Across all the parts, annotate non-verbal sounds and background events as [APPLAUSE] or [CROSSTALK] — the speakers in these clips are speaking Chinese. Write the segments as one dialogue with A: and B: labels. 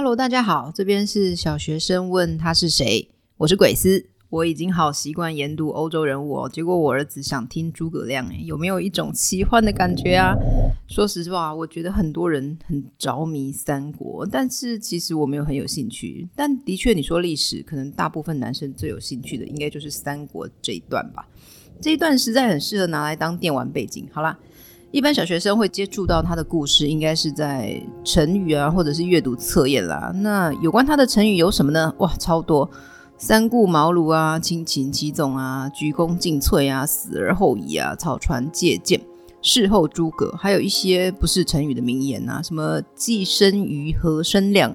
A: Hello，大家好，这边是小学生问他是谁，我是鬼斯。我已经好习惯研读欧洲人物哦，结果我儿子想听诸葛亮，诶，有没有一种奇幻的感觉啊？说实话，我觉得很多人很着迷三国，但是其实我没有很有兴趣。但的确，你说历史，可能大部分男生最有兴趣的，应该就是三国这一段吧。这一段实在很适合拿来当电玩背景。好啦。一般小学生会接触到他的故事，应该是在成语啊，或者是阅读测验啦。那有关他的成语有什么呢？哇，超多！三顾茅庐啊，亲情齐纵啊，鞠躬尽瘁啊，死而后已啊，草船借箭，事后诸葛，还有一些不是成语的名言啊，什么既生瑜，何生亮，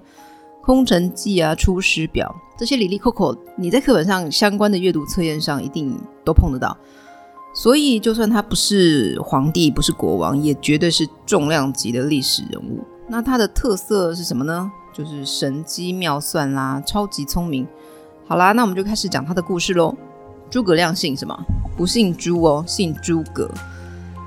A: 空城计啊，出师表，这些里里扣扣，你在课本上相关的阅读测验上一定都碰得到。所以，就算他不是皇帝，不是国王，也绝对是重量级的历史人物。那他的特色是什么呢？就是神机妙算啦，超级聪明。好啦，那我们就开始讲他的故事喽。诸葛亮姓什么？不姓朱哦，姓诸葛。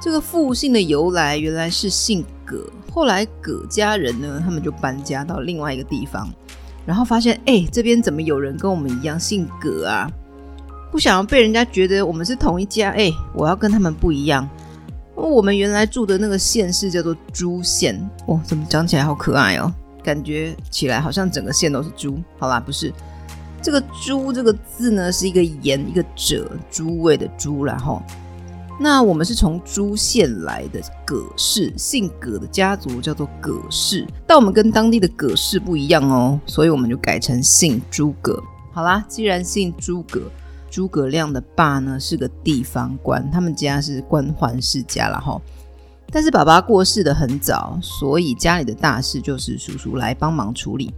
A: 这个父姓的由来原来是姓葛，后来葛家人呢，他们就搬家到另外一个地方，然后发现，哎，这边怎么有人跟我们一样姓葛啊？不想要被人家觉得我们是同一家，哎，我要跟他们不一样。我们原来住的那个县市叫做朱县，哦，怎么讲起来好可爱哦？感觉起来好像整个县都是猪。好啦，不是，这个“朱”这个字呢，是一个言一个者，诸位的“诸”，然后，那我们是从朱县来的葛氏，姓葛的家族叫做葛氏，但我们跟当地的葛氏不一样哦，所以我们就改成姓诸葛。好啦，既然姓诸葛。诸葛亮的爸呢是个地方官，他们家是官宦世家了哈。但是爸爸过世的很早，所以家里的大事就是叔叔来帮忙处理。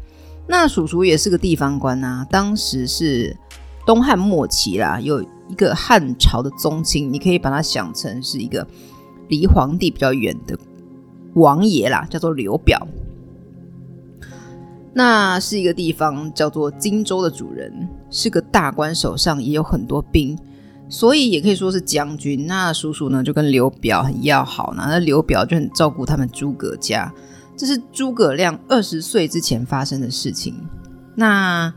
A: 那叔叔也是个地方官啊，当时是东汉末期啦，有一个汉朝的宗亲，你可以把它想成是一个离皇帝比较远的王爷啦，叫做刘表。那是一个地方叫做荆州的主人，是个大官，手上也有很多兵，所以也可以说是将军。那叔叔呢就跟刘表很要好呢，那刘表就很照顾他们诸葛家。这是诸葛亮二十岁之前发生的事情。那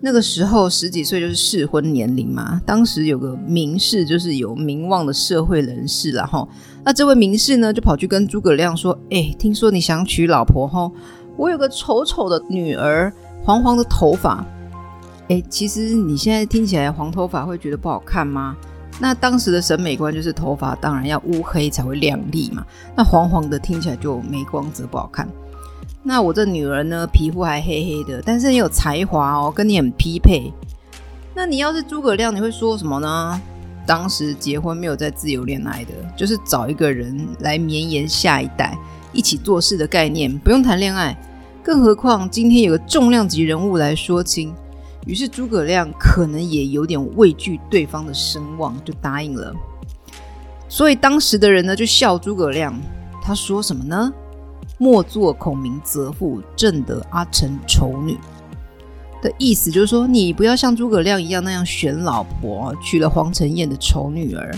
A: 那个时候十几岁就是适婚年龄嘛。当时有个名士，就是有名望的社会人士了哈。那这位名士呢就跑去跟诸葛亮说：“哎，听说你想娶老婆哈？”我有个丑丑的女儿，黄黄的头发。诶，其实你现在听起来黄头发会觉得不好看吗？那当时的审美观就是头发当然要乌黑才会亮丽嘛。那黄黄的听起来就没光泽，不好看。那我这女儿呢，皮肤还黑黑的，但是很有才华哦，跟你很匹配。那你要是诸葛亮，你会说什么呢？当时结婚没有在自由恋爱的，就是找一个人来绵延下一代，一起做事的概念，不用谈恋爱。更何况今天有个重量级人物来说亲，于是诸葛亮可能也有点畏惧对方的声望，就答应了。所以当时的人呢就笑诸葛亮，他说什么呢？莫作孔明择妇，正得阿成丑女。的意思就是说，你不要像诸葛亮一样那样选老婆，娶了黄承彦的丑女儿。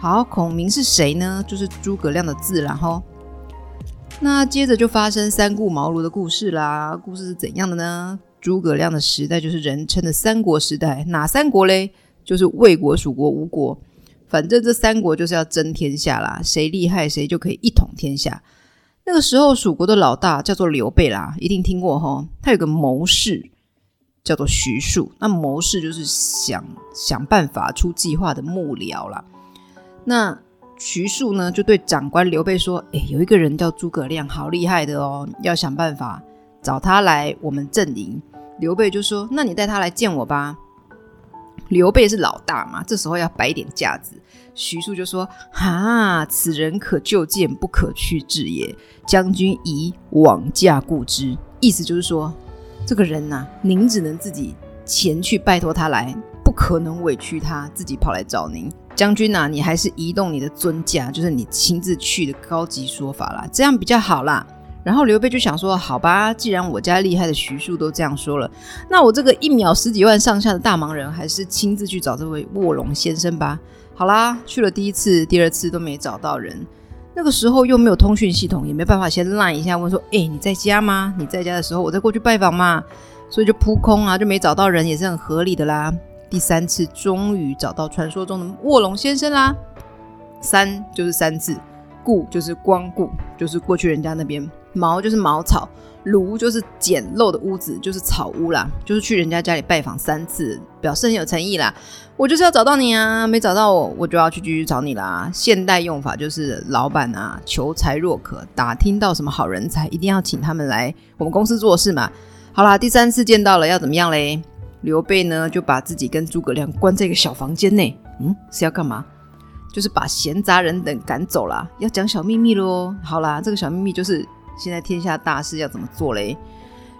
A: 好，孔明是谁呢？就是诸葛亮的字，然后。那接着就发生三顾茅庐的故事啦。故事是怎样的呢？诸葛亮的时代就是人称的三国时代。哪三国嘞？就是魏国、蜀国、吴国。反正这三国就是要争天下啦，谁厉害谁就可以一统天下。那个时候，蜀国的老大叫做刘备啦，一定听过齁。他有个谋士叫做徐庶。那谋士就是想想办法出计划的幕僚啦。那徐庶呢，就对长官刘备说：“哎，有一个人叫诸葛亮，好厉害的哦，要想办法找他来我们阵营。”刘备就说：“那你带他来见我吧。”刘备是老大嘛，这时候要摆点架子。徐庶就说：“哈，此人可就见，不可去治也。将军宜往驾顾之。”意思就是说，这个人呐、您只能自己前去拜托他来，可能委屈他自己跑来找您。将军呐、你还是移动你的尊驾，就是你亲自去的高级说法啦，这样比较好啦。然后刘备就想说：“好吧，既然我家厉害的徐庶都这样说了，那我这个一秒十几万上下的大忙人，还是亲自去找这位卧龙先生吧。”好啦，去了第一次、第二次都没找到人。那个时候又没有通讯系统，也没办法先赖一下问说：“哎，你在家吗？你在家的时候，我再过去拜访嘛。”所以就扑空啊，就没找到人，也是很合理的啦。第三次终于找到传说中的卧龙先生啦。三就是三次，顾就是光顾，就是过去人家那边。茅就是茅草，庐就是简陋的屋子，就是草屋啦。就是去人家家里拜访三次，表示很有诚意啦。我就是要找到你啊，没找到我，我就要去继续找你啦。现代用法就是老板啊，求才若渴，打听到什么好人才，一定要请他们来我们公司做事嘛。好啦，第三次见到了，要怎么样嘞？刘备呢就把自己跟诸葛亮关在一个小房间内，嗯，是要干嘛？就是把闲杂人等赶走啦，要讲小秘密喽。好啦，这个小秘密就是。现在天下大事要怎么做嘞？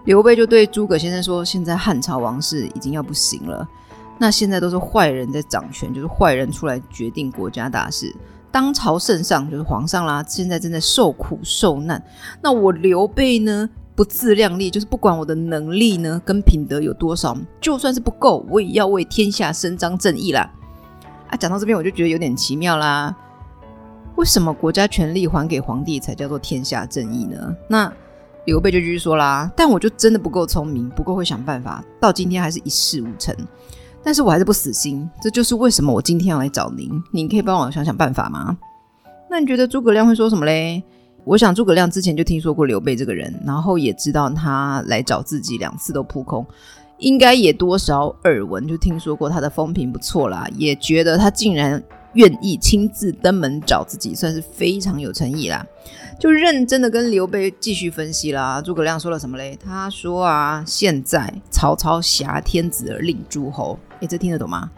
A: 刘备就对诸葛先生说：“现在汉朝王室已经要不行了，那现在都是坏人在掌权，就是坏人出来决定国家大事。当朝圣上就是皇上啦，现在正在受苦受难。那我刘备呢，不自量力，就是不管我的能力呢跟品德有多少，就算是不够，我也要为天下伸张正义啦。”啊，讲到这边我就觉得有点奇妙啦。为什么国家权力还给皇帝才叫做天下正义呢？那刘备就继续说啦，但我就真的不够聪明，不够会想办法，到今天还是一事无成。但是我还是不死心，这就是为什么我今天要来找您。您可以帮我想想办法吗？那你觉得诸葛亮会说什么嘞？我想诸葛亮之前就听说过刘备这个人，然后也知道他来找自己两次都扑空，应该也多少耳闻，就听说过他的风评不错啦，也觉得他竟然。愿意亲自登门找自己，算是非常有诚意啦。就认真的跟刘备继续分析啦。诸葛亮说了什么嘞？他说啊，现在曹操挟天子而令诸侯，诶，这听得懂吗？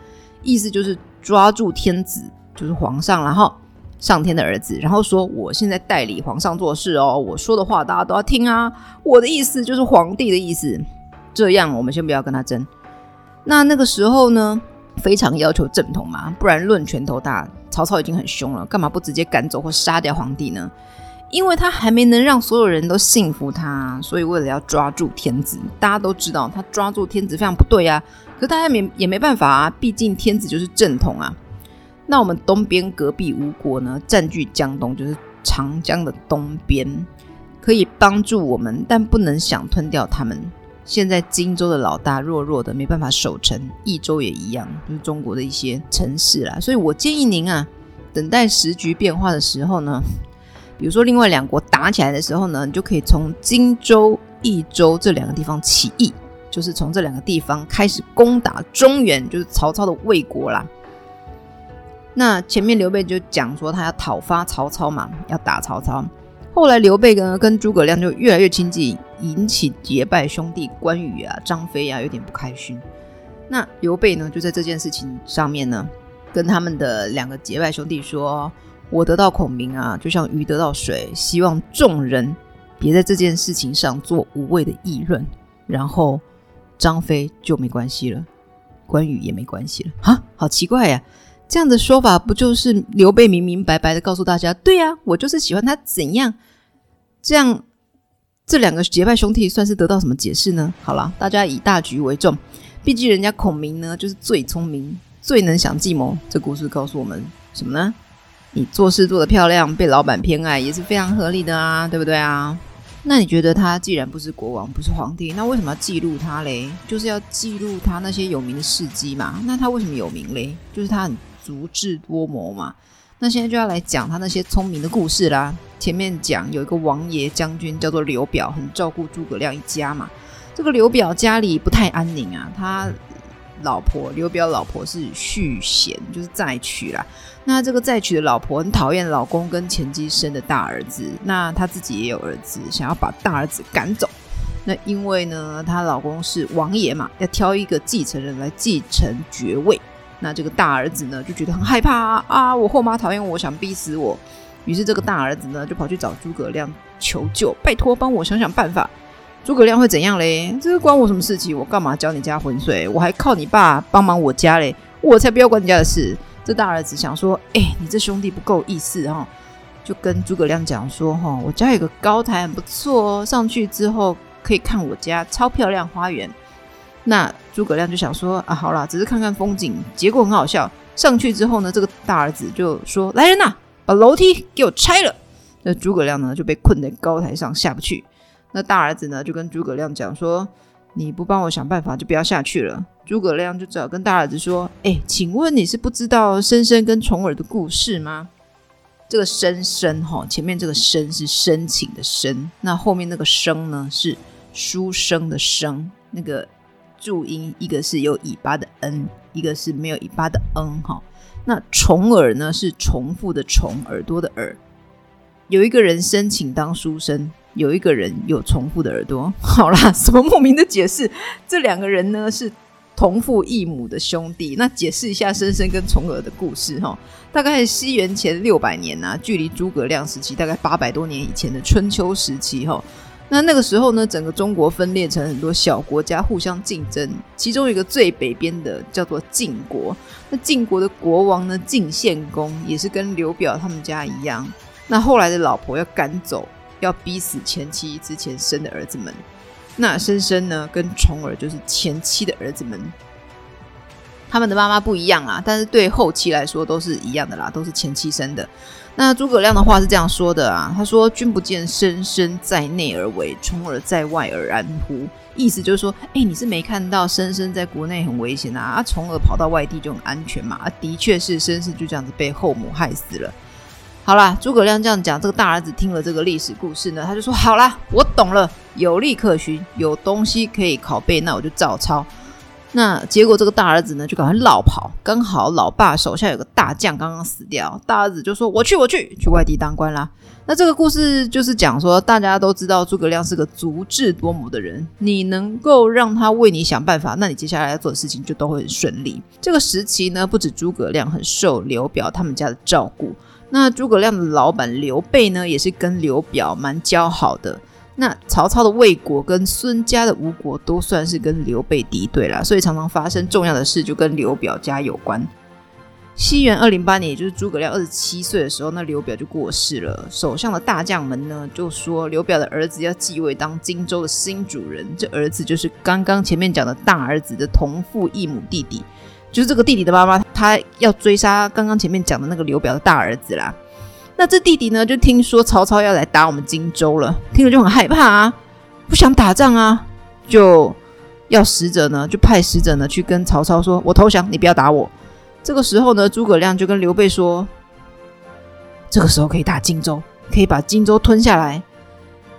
A: 意思就是抓住天子，就是皇上，然后上天的儿子，然后说我现在代理皇上做事哦，我说的话大家都要听啊。我的意思就是皇帝的意思。这样我们先不要跟他争。那那个时候呢？非常要求正统嘛，不然论拳头大，曹操已经很凶了，干嘛不直接赶走或杀掉皇帝呢？因为他还没能让所有人都信服他，所以为了要抓住天子，大家都知道他抓住天子非常不对啊。可大家没也没办法啊，毕竟天子就是正统啊。那我们东边隔壁吴国呢，占据江东，就是长江的东边，可以帮助我们，但不能想吞掉他们。现在荆州的老大弱弱的，没办法守城；益州也一样，就是中国的一些城市啦。所以我建议您啊，等待时局变化的时候呢，比如说另外两国打起来的时候呢，你就可以从荆州、益州这两个地方起义，就是从这两个地方开始攻打中原，就是曹操的魏国啦。那前面刘备就讲说他要讨伐曹操嘛，要打曹操。后来刘备呢跟诸葛亮就越来越亲近。引起结拜兄弟关羽啊、张飞啊有点不开心。那刘备呢，就在这件事情上面呢，跟他们的两个结拜兄弟说：“我得到孔明啊，就像鱼得到水，希望众人别在这件事情上做无谓的议论。”然后张飞就没关系了，关羽也没关系了。哈，好奇怪呀！这样的说法不就是刘备明明白白的告诉大家：“对呀，我就是喜欢他怎样？”这样。这两个结拜兄弟算是得到什么解释呢？好了，大家以大局为重，毕竟人家孔明呢就是最聪明、最能想计谋。这故事告诉我们什么呢？你做事做得漂亮，被老板偏爱也是非常合理的啊，对不对啊？那你觉得他既然不是国王，不是皇帝，那为什么要记录他嘞？就是要记录他那些有名的事迹嘛。那他为什么有名嘞？就是他很足智多谋嘛。那现在就要来讲他那些聪明的故事啦。前面讲有一个王爷将军叫做刘表，很照顾诸葛亮一家嘛。这个刘表家里不太安宁啊，他老婆刘表老婆是续弦，就是再娶啦。那这个再娶的老婆很讨厌老公跟前妻生的大儿子，那他自己也有儿子，想要把大儿子赶走。那因为呢，她老公是王爷嘛，要挑一个继承人来继承爵位。那这个大儿子呢，就觉得很害怕啊！啊我后妈讨厌我，想逼死我。于是这个大儿子呢，就跑去找诸葛亮求救，拜托帮我想想办法。诸葛亮会怎样嘞？这个关我什么事情？我干嘛浇你家浑水？我还靠你爸帮忙我家嘞，我才不要管你家的事。这大儿子想说，哎，你这兄弟不够意思哈，就跟诸葛亮讲说，哈，我家有个高台很不错哦，上去之后可以看我家超漂亮花园。那诸葛亮就想说啊，好啦，只是看看风景。结果很好笑，上去之后呢，这个大儿子就说：“来人呐，把楼梯给我拆了。”那诸葛亮呢就被困在高台上下不去。那大儿子呢就跟诸葛亮讲说：“你不帮我想办法，就不要下去了。”诸葛亮就只好跟大儿子说：“哎，请问你是不知道申生跟重耳的故事吗？”这个申生哈，前面这个申是申请的申，那后面那个生呢是书生的生，那个注音一个是有尾巴的 n，一个是没有尾巴的 n 哈。那重耳呢是重复的重，耳朵的耳。有一个人申请当书生，有一个人有重复的耳朵。[LAUGHS] 好啦，什么莫名的解释？这两个人呢是同父异母的兄弟。那解释一下申生跟重耳的故事哈。大概西元前六百年啊，距离诸葛亮时期大概八百多年以前的春秋时期哈。那那个时候呢，整个中国分裂成很多小国家互相竞争，其中一个最北边的叫做晋国。那晋国的国王呢，晋献公也是跟刘表他们家一样。那后来的老婆要赶走，要逼死前妻之前生的儿子们。那申生呢，跟重耳就是前妻的儿子们。他们的妈妈不一样啊，但是对后期来说都是一样的啦，都是前妻生的。那诸葛亮的话是这样说的啊，他说：“君不见申生在内而危，重耳在外而安乎？”意思就是说，哎，你是没看到申生在国内很危险啊，啊，重耳跑到外地就很安全嘛？啊，的确是申生就这样子被后母害死了。好啦，诸葛亮这样讲，这个大儿子听了这个历史故事呢，他就说：“好啦，我懂了，有例可循，有东西可以拷贝，那我就照抄。”那结果，这个大儿子呢，就赶快落跑。刚好老爸手下有个大将刚刚死掉，大儿子就说：“我去，我去，去外地当官啦。”那这个故事就是讲说，大家都知道诸葛亮是个足智多谋的人，你能够让他为你想办法，那你接下来要做的事情就都会很顺利。这个时期呢，不止诸葛亮很受刘表他们家的照顾，那诸葛亮的老板刘备呢，也是跟刘表蛮交好的。那曹操的魏国跟孙家的吴国都算是跟刘备敌对啦，所以常常发生重要的事就跟刘表家有关。西元二零八年，也就是诸葛亮二十七岁的时候，那刘表就过世了。首相的大将们呢就说刘表的儿子要继位当荆州的新主人，这儿子就是刚刚前面讲的大儿子的同父异母弟弟，就是这个弟弟的妈妈，他要追杀刚刚前面讲的那个刘表的大儿子啦。那这弟弟呢，就听说曹操要来打我们荆州了，听了就很害怕啊，不想打仗啊，就要使者呢，就派使者呢去跟曹操说：“我投降，你不要打我。”这个时候呢，诸葛亮就跟刘备说：“这个时候可以打荆州，可以把荆州吞下来。”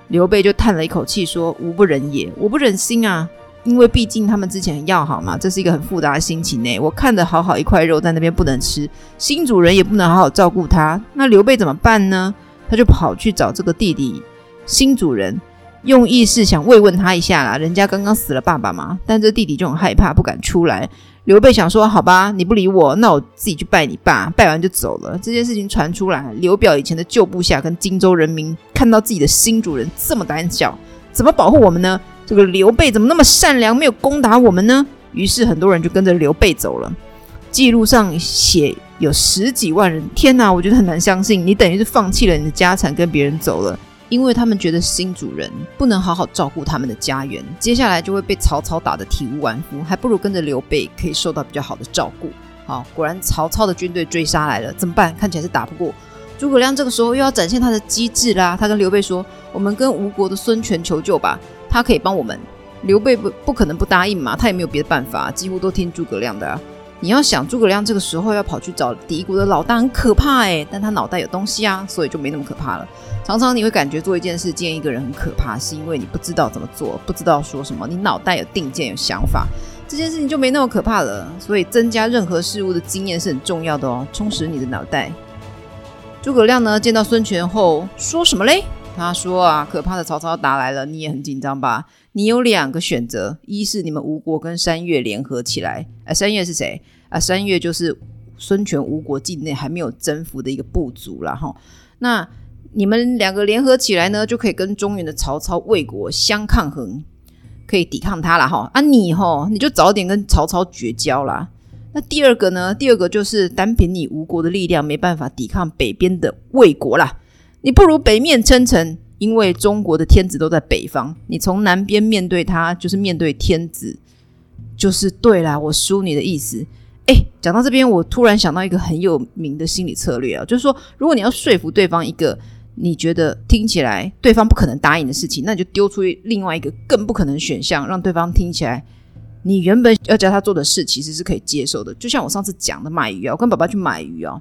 A: 刘备就叹了一口气说：“吾不忍也，我不忍心啊。”因为毕竟他们之前很要好嘛，这是一个很复杂的心情呢。我看着好好一块肉在那边不能吃，新主人也不能好好照顾他，那刘备怎么办呢？他就跑去找这个弟弟新主人，用意是想慰问他一下啦。人家刚刚死了爸爸嘛，但这弟弟就很害怕，不敢出来。刘备想说：好吧，你不理我，那我自己去拜你爸，拜完就走了。这件事情传出来，刘表以前的旧部下跟荆州人民看到自己的新主人这么胆小，怎么保护我们呢？这个刘备怎么那么善良，没有攻打我们呢？于是很多人就跟着刘备走了。记录上写有十几万人，天哪，我觉得很难相信，你等于是放弃了你的家产，跟别人走了，因为他们觉得新主人不能好好照顾他们的家园，接下来就会被曹操打得体无完肤，还不如跟着刘备，可以受到比较好的照顾。好，果然曹操的军队追杀来了，怎么办？看起来是打不过。诸葛亮这个时候又要展现他的机智啦，他跟刘备说：“我们跟吴国的孙权求救吧。”他可以帮我们，刘备不不可能不答应嘛，他也没有别的办法，几乎都听诸葛亮的啊。你要想诸葛亮这个时候要跑去找敌国的老大，很可怕哎，但他脑袋有东西啊，所以就没那么可怕了。常常你会感觉做一件事，见一个人很可怕，是因为你不知道怎么做，不知道说什么，你脑袋有定见有想法，这件事情就没那么可怕了。所以增加任何事物的经验是很重要的哦，充实你的脑袋。诸葛亮呢，见到孙权后说什么嘞？他说啊，可怕的曹操打来了，你也很紧张吧？你有两个选择，一是你们吴国跟山越联合起来，啊，山越是谁？啊，山越就是孙权吴国境内还没有征服的一个部族了哈。那你们两个联合起来呢，就可以跟中原的曹操、魏国相抗衡，可以抵抗他了哈。啊，你哈，你就早点跟曹操绝交啦。那第二个呢？第二个就是单凭你吴国的力量，没办法抵抗北边的魏国啦。你不如北面称臣，因为中国的天子都在北方。你从南边面对他，就是面对天子，就是对啦。我输你的意思。诶，讲到这边，我突然想到一个很有名的心理策略啊，就是说，如果你要说服对方一个你觉得听起来对方不可能答应的事情，那你就丢出另外一个更不可能选项，让对方听起来你原本要叫他做的事其实是可以接受的。就像我上次讲的买鱼啊，我跟爸爸去买鱼啊，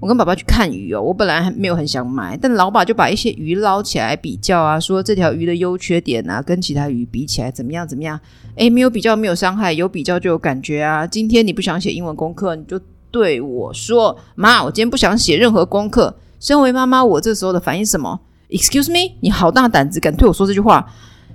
A: 我跟爸爸去看鱼哦，我本来还没有很想买，但老爸就把一些鱼捞起来比较啊，说这条鱼的优缺点啊，跟其他鱼比起来怎么样怎么样？诶，没有比较没有伤害，有比较就有感觉啊。今天你不想写英文功课，你就对我说：“妈，我今天不想写任何功课。”身为妈妈，我这时候的反应是什么？Excuse me，你好大胆子，敢对我说这句话？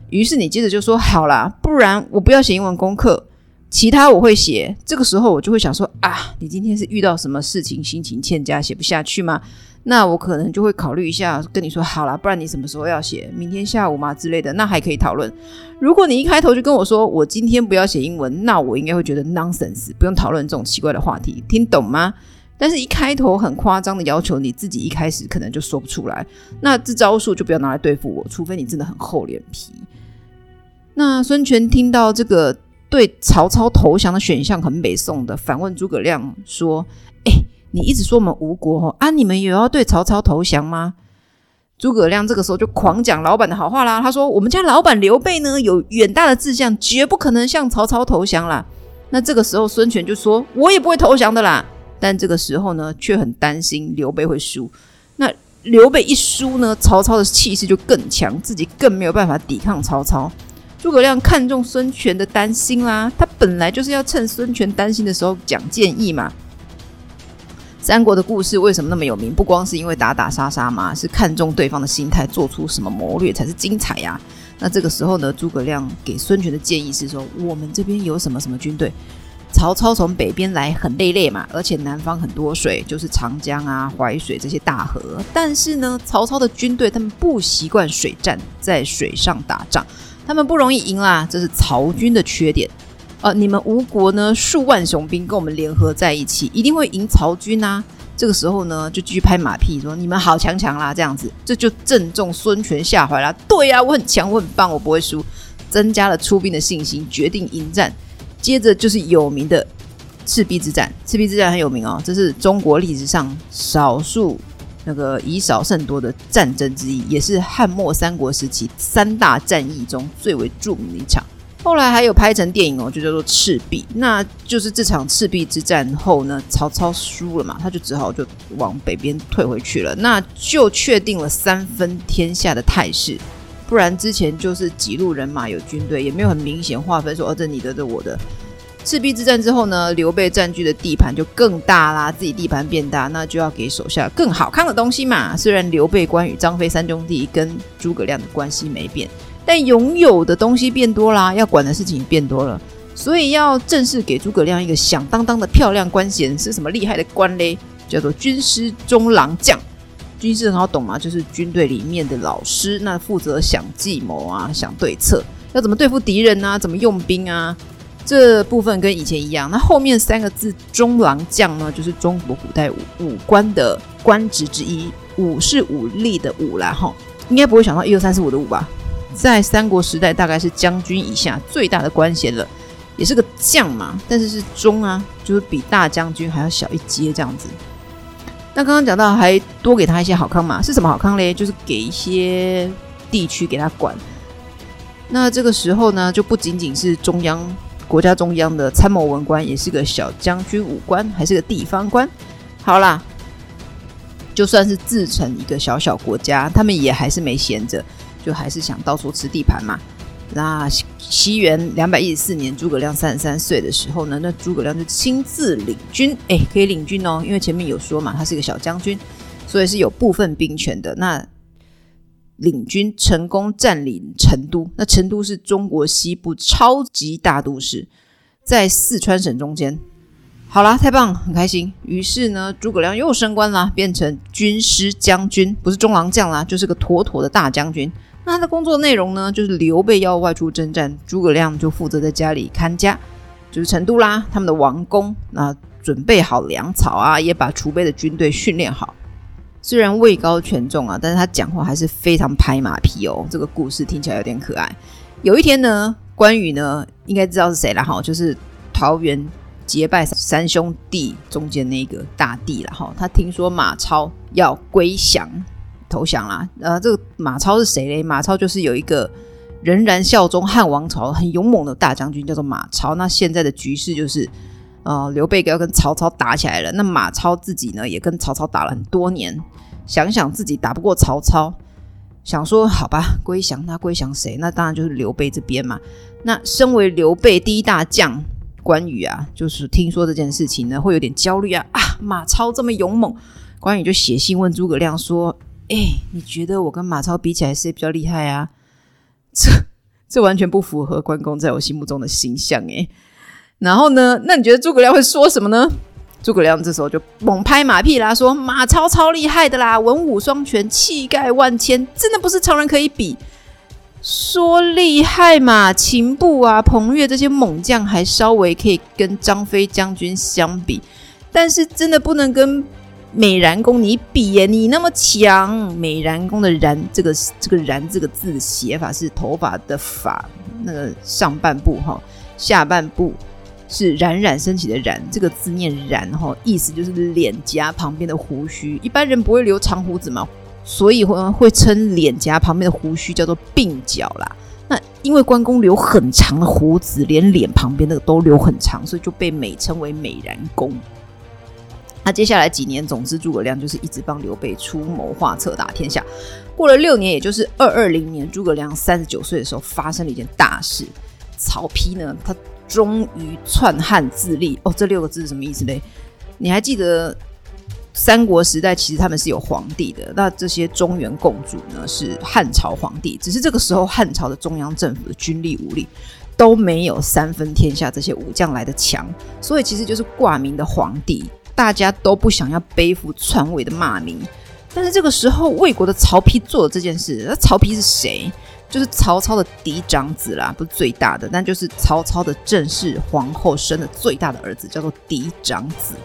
A: 于是你接着就说：“好啦，不然我不要写英文功课，其他我会写。”这个时候我就会想说：“啊，你今天是遇到什么事情，心情欠佳，写不下去吗？”那我可能就会考虑一下，跟你说：“好啦，不然你什么时候要写？明天下午吗之类的？”那还可以讨论。如果你一开头就跟我说：“我今天不要写英文”，那我应该会觉得 nonsense，不用讨论这种奇怪的话题，听懂吗？但是，一开头很夸张的要求，你自己一开始可能就说不出来。那这招数就不要拿来对付我，除非你真的很厚脸皮。那孙权听到这个对曹操投降的选项很北宋的，反问诸葛亮说：“哎，你一直说我们吴国哦啊，你们有要对曹操投降吗？”诸葛亮这个时候就狂讲老板的好话啦。他说：“我们家老板刘备呢，有远大的志向，绝不可能向曹操投降啦。”那这个时候孙权就说：“我也不会投降的啦。”但这个时候呢，却很担心刘备会输。那刘备一输呢，曹操的气势就更强，自己更没有办法抵抗曹操。诸葛亮看中孙权的担心啦，他本来就是要趁孙权担心的时候讲建议嘛。三国的故事为什么那么有名？不光是因为打打杀杀嘛，是看中对方的心态，做出什么谋略才是精彩呀。那这个时候呢，诸葛亮给孙权的建议是说：我们这边有什么什么军队？曹操从北边来很累累嘛，而且南方很多水，就是长江啊、淮水这些大河。但是呢，曹操的军队他们不习惯水战，在水上打仗，他们不容易赢啦，这是曹军的缺点。呃，你们吴国呢，数万雄兵跟我们联合在一起，一定会赢曹军啊。这个时候呢，就继续拍马屁说你们好强强啦，这样子，这就正中孙权下怀啦。对呀、我很强，我很棒，我不会输，增加了出兵的信心，决定迎战。接着就是有名的赤壁之战，赤壁之战很有名哦，这是中国历史上少数那个以少胜多的战争之一，也是汉末三国时期三大战役中最为著名的一场。后来还有拍成电影哦，就叫做《赤壁》。那就是这场赤壁之战后呢，曹操输了嘛，他就只好就往北边退回去了，那就确定了三分天下的态势。不然之前就是几路人马有军队，也没有很明显划分说哦，这你的，这我的。赤壁之战之后呢，刘备占据的地盘就更大啦，自己地盘变大，那就要给手下更好看的东西嘛。虽然刘备、关羽、张飞三兄弟跟诸葛亮的关系没变，但拥有的东西变多啦，要管的事情变多了，所以要正式给诸葛亮一个响当当的漂亮官衔，是什么厉害的官嘞？叫做军师中郎将。军师很好懂嘛，就是军队里面的老师，那负责想计谋啊，想对策，要怎么对付敌人啊，怎么用兵啊，这部分跟以前一样。那后面三个字“中郎将”呢，就是中国古代武官的官职之一，武是武力的武啦，哈，应该不会想到一二三四五的五吧？在三国时代，大概是将军以下最大的官衔了，也是个将嘛，但是是中啊，就是比大将军还要小一阶这样子。那刚刚讲到，还多给他一些好康嘛？是什么好康嘞？就是给一些地区给他管。那这个时候呢，就不仅仅是中央国家中央的参谋文官，也是个小将军武官，还是个地方官。好啦，就算是自成一个小小国家，他们也还是没闲着，就还是想到处吃地盘嘛。那西元两百一十四年，诸葛亮三十三岁的时候呢，那诸葛亮就亲自领军，哎，可以领军哦，因为前面有说嘛，他是一个小将军，所以是有部分兵权的。那领军成功占领成都，那成都是中国西部超级大都市，在四川省中间。好啦，太棒，很开心。于是呢，诸葛亮又升官啦，变成军师将军，不是中郎将啦，就是个妥妥的大将军。那他的工作内容呢，就是刘备要外出征战，诸葛亮就负责在家里看家，就是成都啦，他们的王宫，那准备好粮草啊，也把储备的军队训练好。虽然位高权重啊，但是他讲话还是非常拍马屁哦。这个故事听起来有点可爱。有一天呢，关羽呢，应该知道是谁了哈，就是桃园结拜三兄弟中间那个大帝了哈。他听说马超要归降。投降啦。呃，这个马超是谁嘞？马超就是有一个仍然效忠汉王朝、很勇猛的大将军，叫做马超。那现在的局势就是，呃，刘备要跟曹操打起来了。那马超自己呢，也跟曹操打了很多年，想想自己打不过曹操，想说好吧，归降。那归降谁？那当然就是刘备这边嘛。那身为刘备第一大将。关羽啊，就是听说这件事情呢，会有点焦虑啊啊！马超这么勇猛，关羽就写信问诸葛亮说：“哎，你觉得我跟马超比起来，谁比较厉害啊？” [LAUGHS] 这这完全不符合关公在我心目中的形象哎。然后呢，那你觉得诸葛亮会说什么呢？诸葛亮这时候就猛拍马屁啦，说：“马超超厉害的啦，文武双全，气概万千，真的不是常人可以比。”说厉害嘛，秦布啊、彭越这些猛将还稍微可以跟张飞将军相比，但是真的不能跟美髯公你比耶，你那么强。美髯公的髯，这个这个髯这个字写法是头发的发，那个上半部哈，下半部是冉冉升起的冉，这个字念冉哈，意思就是脸颊旁边的胡须，一般人不会留长胡子嘛。所以会会称脸颊旁边的胡须叫做鬓角啦。那因为关公留很长的胡子，连脸旁边那个都留很长，所以就被美称为美髯公。那接下来几年，总之诸葛亮就是一直帮刘备出谋划策打天下。过了六年，也就是二二零年，诸葛亮三十九岁的时候，发生了一件大事。曹丕呢，他终于篡汉自立。哦，这六个字是什么意思嘞？你还记得？三国时代其实他们是有皇帝的，那这些中原共主呢是汉朝皇帝，只是这个时候汉朝的中央政府的军力武力都没有三分天下这些武将来的强，所以其实就是挂名的皇帝，大家都不想要背负篡位的骂名。但是这个时候魏国的曹丕做了这件事，那曹丕是谁？就是曹操的嫡长子啦，不是最大的，但就是曹操的正室皇后生的最大的儿子，叫做嫡长子。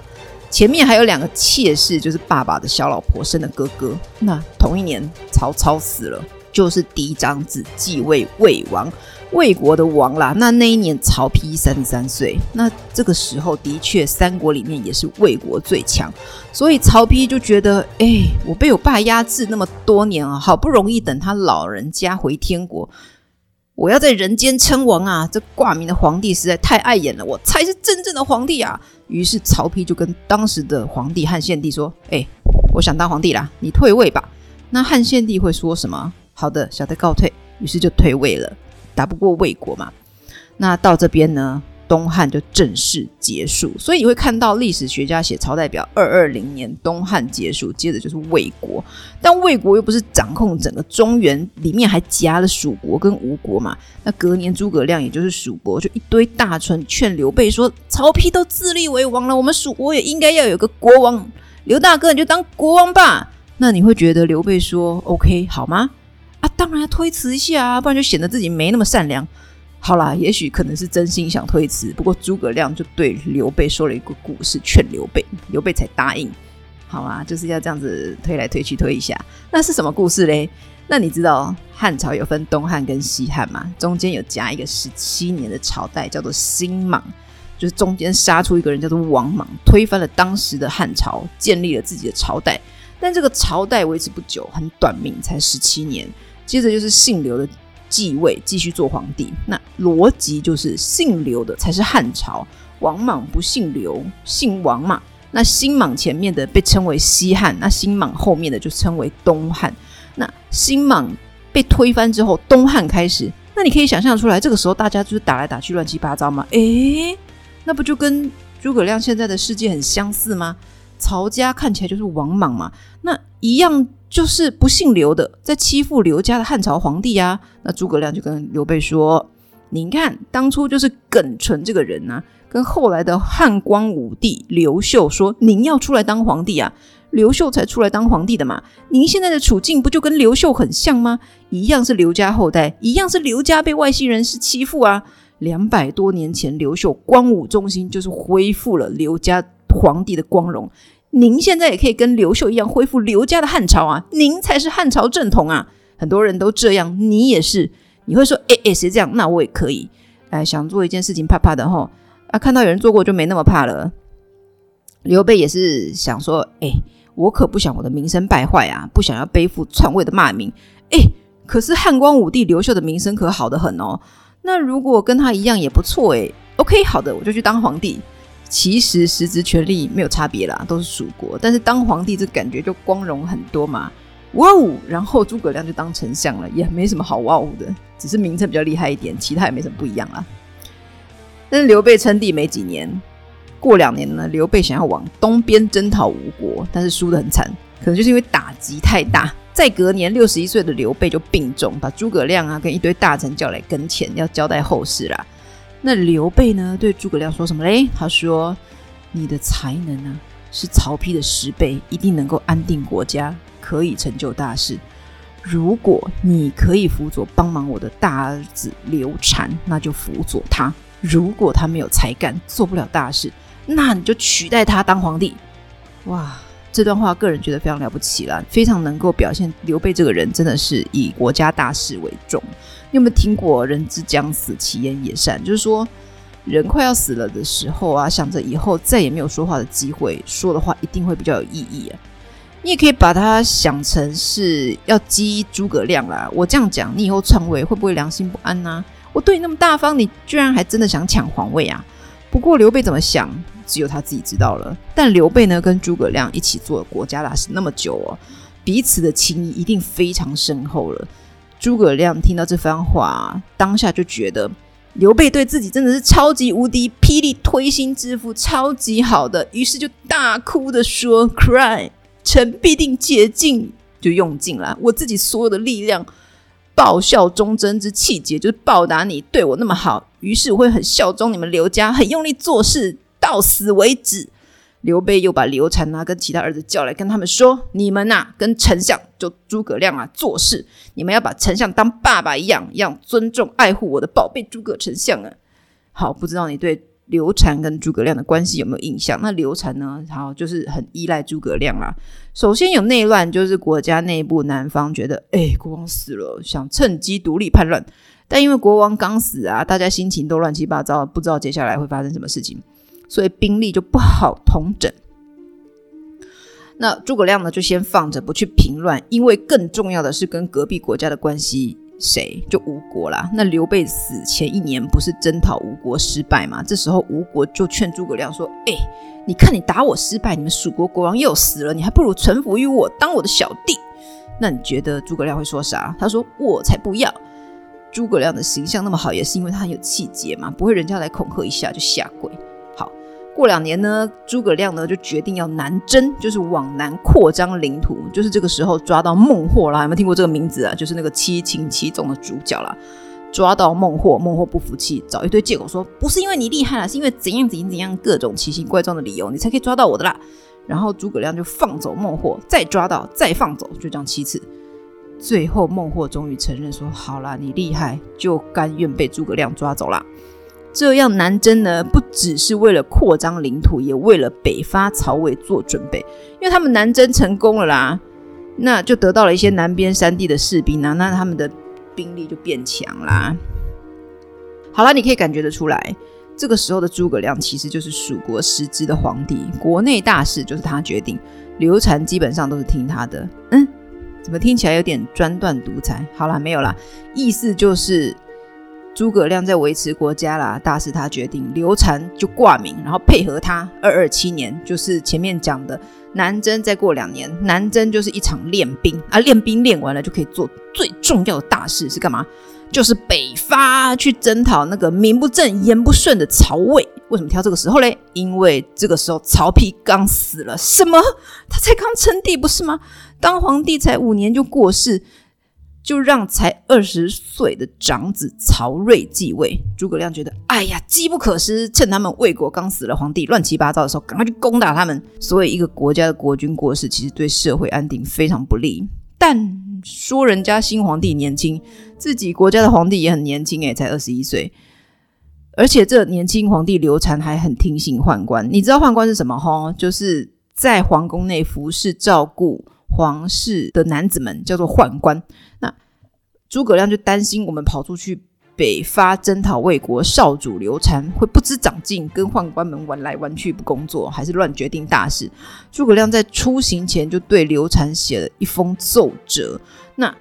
A: 前面还有两个妾室，就是爸爸的小老婆生的哥哥。那同一年，曹操死了，就是嫡长子继位魏王，魏国的王啦。那那一年，曹丕三十三岁。那这个时候，的确三国里面也是魏国最强。所以曹丕就觉得，哎、我被我爸压制那么多年啊，好不容易等他老人家回天国。我要在人间称王啊！这挂名的皇帝实在太碍眼了，我才是真正的皇帝啊！于是曹丕就跟当时的皇帝汉献帝说：“哎，我想当皇帝啦，你退位吧。”那汉献帝会说什么？好的，小的告退。于是就退位了，打不过魏国嘛。那到这边呢？东汉就正式结束，所以你会看到历史学家写朝代表，二二零年东汉结束，接着就是魏国。但魏国又不是掌控整个中原，里面还夹了蜀国跟吴国嘛。那隔年诸葛亮也就是蜀国，就一堆大臣劝刘备说：“曹丕都自立为王了，我们蜀国也应该要有个国王。刘大哥你就当国王吧。”那你会觉得刘备说 “OK 好吗？”啊，当然要推辞一下啊，不然就显得自己没那么善良。好啦，也许可能是真心想推辞，不过诸葛亮就对刘备说了一个故事，劝刘备，刘备才答应。好啊，就是要这样子推来推去推一下。那是什么故事嘞？那你知道汉朝有分东汉跟西汉吗？中间有夹一个十七年的朝代，叫做新莽，就是中间杀出一个人叫做王莽，推翻了当时的汉朝，建立了自己的朝代。但这个朝代维持不久，很短命，才十七年。接着就是姓刘的。继位继续做皇帝，那逻辑就是姓刘的才是汉朝，王莽不姓刘，姓王嘛。那新莽前面的被称为西汉，那新莽后面的就称为东汉。那新莽被推翻之后，东汉开始。那你可以想象出来，这个时候大家就是打来打去，乱七八糟吗？诶，那不就跟诸葛亮现在的世界很相似吗？曹家看起来就是王莽嘛，那一样。就是不姓刘的在欺负刘家的汉朝皇帝啊！那诸葛亮就跟刘备说：“您看，当初就是耿纯这个人啊，跟后来的汉光武帝刘秀说，您要出来当皇帝啊，刘秀才出来当皇帝的嘛。您现在的处境不就跟刘秀很像吗？一样是刘家后代，一样是刘家被外姓人士欺负啊。两百多年前，刘秀光武中兴，就是恢复了刘家皇帝的光荣。”您现在也可以跟刘秀一样恢复刘家的汉朝啊！您才是汉朝正统啊！很多人都这样，你也是。你会说，哎哎，谁这样？那我也可以。哎，想做一件事情，怕怕的齁啊！看到有人做过，就没那么怕了。刘备也是想说，哎，我可不想我的名声败坏啊，不想要背负篡位的骂名。哎，可是汉光武帝刘秀的名声可好得很哦。那如果跟他一样也不错诶。OK，好的，我就去当皇帝。其实实质权力没有差别啦，都是蜀国。但是当皇帝这感觉就光荣很多嘛。哇哦！然后诸葛亮就当丞相了，也没什么好哇哦的，只是名称比较厉害一点，其他也没什么不一样啦。但是刘备称帝没几年，过两年呢，刘备想要往东边征讨吴国，但是输得很惨，可能就是因为打击太大。再隔年，六十一岁的刘备就病重，把诸葛亮啊跟一堆大臣叫来跟前，要交代后事啦。那刘备呢，对诸葛亮说什么嘞？他说：“你的才能啊，是曹丕的十倍，一定能够安定国家，可以成就大事。如果你可以辅佐帮忙我的大儿子刘禅，那就辅佐他；如果他没有才干，做不了大事，那你就取代他当皇帝。”哇！这段话个人觉得非常了不起啦，非常能够表现刘备这个人真的是以国家大事为重。你有没有听过“人之将死，其言也善”？就是说，人快要死了的时候啊，想着以后再也没有说话的机会，说的话一定会比较有意义啊。你也可以把它想成是要激诸葛亮啦。我这样讲，你以后篡位会不会良心不安呢、我对你那么大方，你居然还真的想抢皇位啊？不过刘备怎么想？只有他自己知道了。但刘备呢，跟诸葛亮一起做国家大事那么久哦，彼此的情谊一定非常深厚了。诸葛亮听到这番话，当下就觉得刘备对自己真的是超级无敌霹雳推心置腹，超级好的，于是就大哭的说：“Cry，臣必定竭尽，就用尽了我自己所有的力量，报效忠贞之气节，就是报答你对我那么好。于是我会很效忠你们刘家，很用力做事。”到死为止。刘备又把刘禅啊跟其他儿子叫来，跟他们说：“你们呐、跟丞相就诸葛亮啊做事，你们要把丞相当爸爸一样，一样尊重爱护我的宝贝诸葛丞相啊。”好，不知道你对刘禅跟诸葛亮的关系有没有印象？那刘禅呢？好，就是很依赖诸葛亮啦。首先有内乱，就是国家内部南方觉得，哎，国王死了，想趁机独立叛乱，但因为国王刚死啊，大家心情都乱七八糟，不知道接下来会发生什么事情。所以兵力就不好统整。那诸葛亮呢，就先放着不去平乱，因为更重要的是跟隔壁国家的关系，谁就吴国啦。那刘备死前一年不是征讨吴国失败吗？这时候吴国就劝诸葛亮说：“哎，你看你打我失败，你们蜀国国王又死了，你还不如臣服于我，当我的小弟。”那你觉得诸葛亮会说啥？他说：“我才不要。”诸葛亮的形象那么好，也是因为他很有气节嘛，不会人家来恐吓一下就下跪。过两年呢，诸葛亮呢就决定要南征，就是往南扩张领土。就是这个时候抓到孟获了，有没有听过这个名字啊？就是那个七擒七纵的主角啦。抓到孟获，孟获不服气，找一堆借口说不是因为你厉害啦，是因为怎样怎样怎样，各种奇形怪状的理由，你才可以抓到我的啦。然后诸葛亮就放走孟获，再抓到，再放走，就这样七次。最后孟获终于承认说：“好啦，你厉害，就甘愿被诸葛亮抓走啦。”这样南征呢，不只是为了扩张领土，也为了北伐曹魏做准备。因为他们南征成功了啦，那就得到了一些南边山地的士兵啊，那他们的兵力就变强啦。好了，你可以感觉得出来，这个时候的诸葛亮其实就是蜀国实质的皇帝，国内大事就是他决定，刘禅基本上都是听他的。嗯，怎么听起来有点专断独裁？好啦，没有啦，意思就是。诸葛亮在维持国家啦，大事他决定，刘禅就挂名，然后配合他。二二七年，就是前面讲的南征，再过两年，南征就是一场练兵啊，练兵练完了就可以做最重要的大事是干嘛？就是北伐去征讨那个名不正言不顺的曹魏。为什么挑这个时候嘞？因为这个时候曹丕刚死了，什么？他才刚称帝不是吗？当皇帝才五年就过世。就让才二十岁的长子曹睿继位。诸葛亮觉得，哎呀，机不可失，趁他们魏国刚死了皇帝，乱七八糟的时候，赶快去攻打他们。所以，一个国家的国君过世，其实对社会安定非常不利。但说人家新皇帝年轻，自己国家的皇帝也很年轻，诶，才二十一岁。而且，这年轻皇帝刘禅还很听信宦官。你知道宦官是什么？吼，就是在皇宫内服侍照顾皇室的男子们，叫做宦官。那诸葛亮就担心我们跑出去北伐征讨魏国少主刘禅会不知长进，跟宦官们玩来玩去不工作，还是乱决定大事。诸葛亮在出行前就对刘禅写了一封奏折，那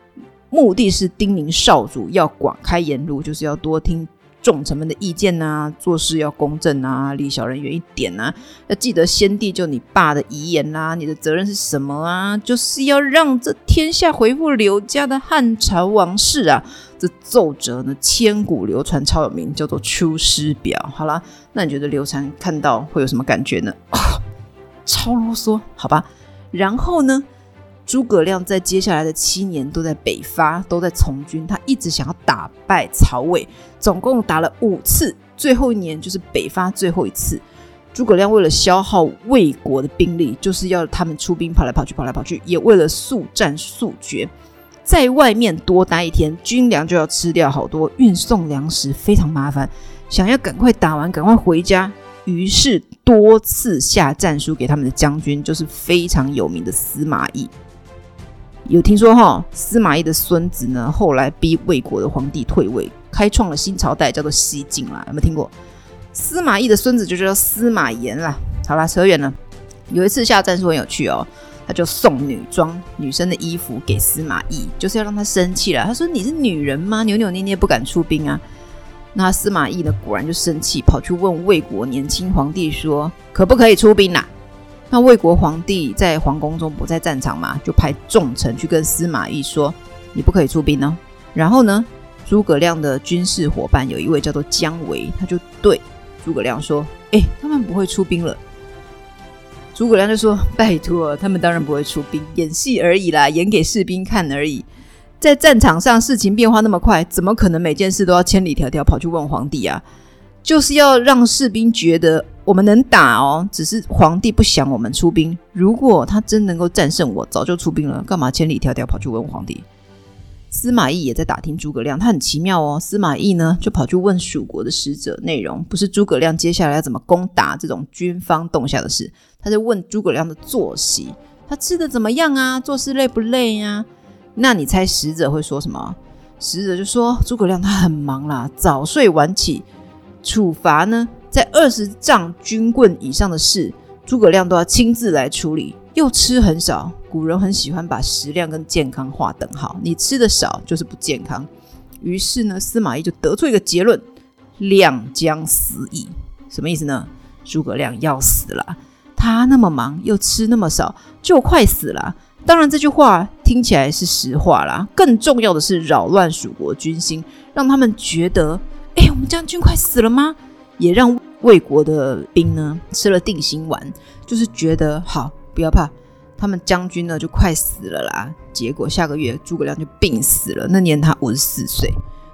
A: 目的是叮咛少主要广开言路，就是要多听。重臣们的意见呐、啊，做事要公正啊，离小人远一点啊，要记得先帝就你爸的遗言啦、啊，你的责任是什么啊？就是要让这天下恢复刘家的汉朝王室啊。这奏折呢，千古流传，超有名，叫做《出师表》。好啦，那你觉得刘禅看到会有什么感觉呢？哦、[COUGHS] 超啰嗦，好吧。然后呢？诸葛亮在接下来的七年都在北伐，都在从军。他一直想要打败曹魏，总共打了五次，最后一年就是北伐最后一次。诸葛亮为了消耗魏国的兵力，就是要他们出兵跑来跑去，跑来跑去，也为了速战速决，在外面多待一天，军粮就要吃掉好多，运送粮食非常麻烦，想要赶快打完，赶快回家，于是多次下战书给他们的将军，就是非常有名的司马懿。有听说哈，司马懿的孙子呢，后来逼魏国的皇帝退位，开创了新朝代，叫做西晋啦。有没有听过？司马懿的孙子就叫司马炎啦。好啦，扯远了。有一次下战书很有趣哦，他就送女装、女生的衣服给司马懿，就是要让他生气了。他说：“你是女人吗？扭扭捏捏不敢出兵啊？”那司马懿呢，果然就生气，跑去问魏国年轻皇帝说：“可不可以出兵呐？”那魏国皇帝在皇宫中不在战场嘛，就派重臣去跟司马懿说：“你不可以出兵哦。”然后呢，诸葛亮的军事伙伴有一位叫做姜维，他就对诸葛亮说：“哎，他们不会出兵了。”诸葛亮就说：“拜托，他们当然不会出兵，演戏而已啦，演给士兵看而已。在战场上事情变化那么快，怎么可能每件事都要千里迢迢跑去问皇帝啊？就是要让士兵觉得。”我们能打哦，只是皇帝不想我们出兵。如果他真能够战胜我，早就出兵了，干嘛千里迢迢跑去问皇帝？司马懿也在打听诸葛亮，他很奇妙哦。司马懿呢，就跑去问蜀国的使者，内容不是诸葛亮接下来要怎么攻打这种军方动向的事，他在问诸葛亮的作息，他吃的怎么样啊？做事累不累呀、啊？那你猜使者会说什么？使者就说诸葛亮他很忙啦，早睡晚起，处罚呢？在二十丈军棍以上的事，诸葛亮都要亲自来处理。又吃很少，古人很喜欢把食量跟健康划等号，你吃的少就是不健康。于是呢，司马懿就得出一个结论：亮将死矣。什么意思呢？诸葛亮要死了，他那么忙，又吃那么少，就快死了。当然，这句话听起来是实话啦。更重要的是扰乱蜀国军心，让他们觉得：哎，我们将军快死了吗？也让魏国的兵呢吃了定心丸，就是觉得好，不要怕，他们将军呢就快死了啦。结果下个月诸葛亮就病死了，那年他五十四岁。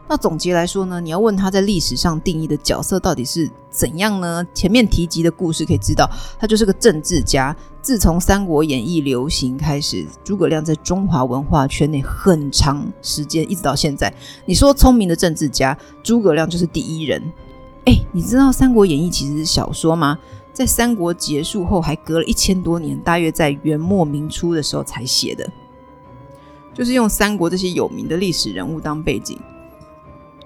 A: 那总结来说呢，你要问他在历史上定义的角色到底是怎样呢？前面提及的故事可以知道，他就是个政治家。自从《三国演义》流行开始，诸葛亮在中华文化圈内很长时间，一直到现在。你说聪明的政治家，诸葛亮就是第一人。哎，你知道《三国演义》其实是小说吗？在三国结束后，还隔了一千多年，大约在元末明初的时候才写的，就是用三国这些有名的历史人物当背景，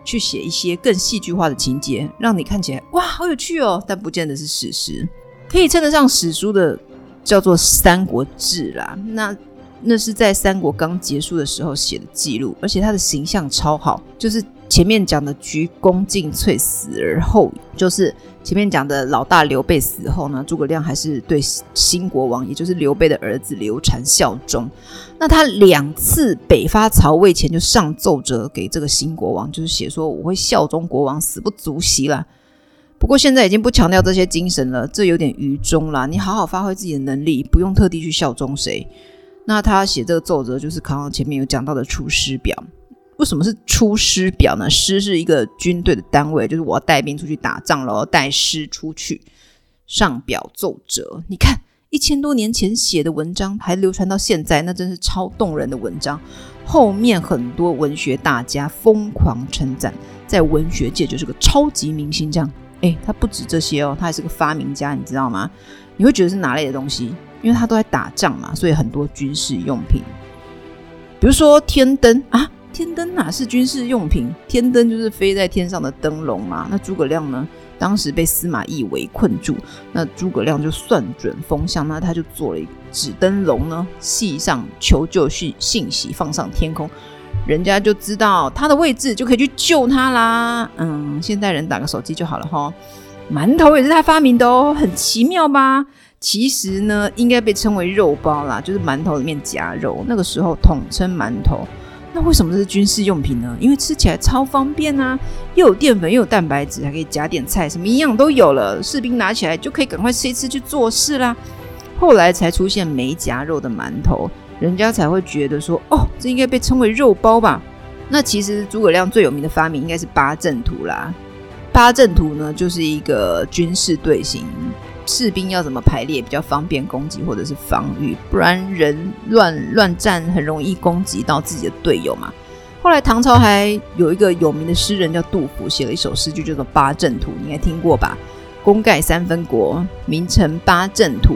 A: 去写一些更戏剧化的情节，让你看起来哇，好有趣哦，但不见得是史实，可以称得上史书的，叫做《三国志》啦。那那是在三国刚结束的时候写的记录，而且他的形象超好，就是。前面讲的鞠躬尽瘁，死而后已，就是前面讲的老大刘备死后呢，诸葛亮还是对新国王，也就是刘备的儿子刘禅效忠。那他两次北伐曹魏前就上奏折给这个新国王，就是写说我会效忠国王，死不足惜了。不过现在已经不强调这些精神了，这有点愚忠啦。你好好发挥自己的能力，不用特地去效忠谁。那他写这个奏折，就是考上前面有讲到的《出师表》。为什么是出师表呢？师是一个军队的单位，就是我要带兵出去打仗了，我要带师出去上表奏折。你看，一千多年前写的文章还流传到现在，那真是超动人的文章。后面很多文学大家疯狂称赞，在文学界就是个超级明星。这样，诶，他不止这些哦，他还是个发明家，你知道吗？你会觉得是哪类的东西？因为他都在打仗嘛，所以很多军事用品，比如说天灯啊。天灯哪是军事用品？天灯就是飞在天上的灯笼嘛。那诸葛亮呢，当时被司马懿围困住，那诸葛亮就算准风向，那他就做了一个纸灯笼呢，系上求救信信息，放上天空，人家就知道他的位置，就可以去救他啦。嗯，现代人打个手机就好了哈。馒头也是他发明的哦，很奇妙吧？其实呢，应该被称为肉包啦，就是馒头里面夹肉，那个时候统称馒头。那为什么是军事用品呢？因为吃起来超方便啊，又有淀粉又有蛋白质，还可以夹点菜，什么营养都有了。士兵拿起来就可以赶快吃一吃去做事啦。后来才出现没夹肉的馒头，人家才会觉得说，哦，这应该被称为肉包吧？那其实诸葛亮最有名的发明应该是八阵图啦。八阵图呢，就是一个军事队形，士兵要怎么排列比较方便攻击或者是防御，不然人乱乱战很容易攻击到自己的队友嘛。后来唐朝还有一个有名的诗人叫杜甫，写了一首诗句叫做《八阵图》，你应该听过吧？功盖三分国，名成八阵图。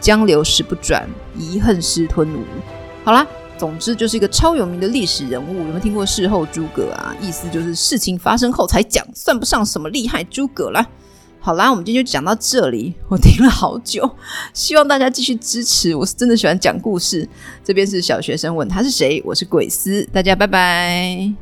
A: 江流石不转，遗恨失吞吴。好啦。总之就是一个超有名的历史人物，有没有听过事后诸葛啊？意思就是事情发生后才讲，算不上什么厉害诸葛啦。好啦，我们今天就讲到这里。我听了好久，[LAUGHS] 希望大家继续支持。我是真的喜欢讲故事。这边是小学生问他是谁，我是鬼斯，大家拜拜。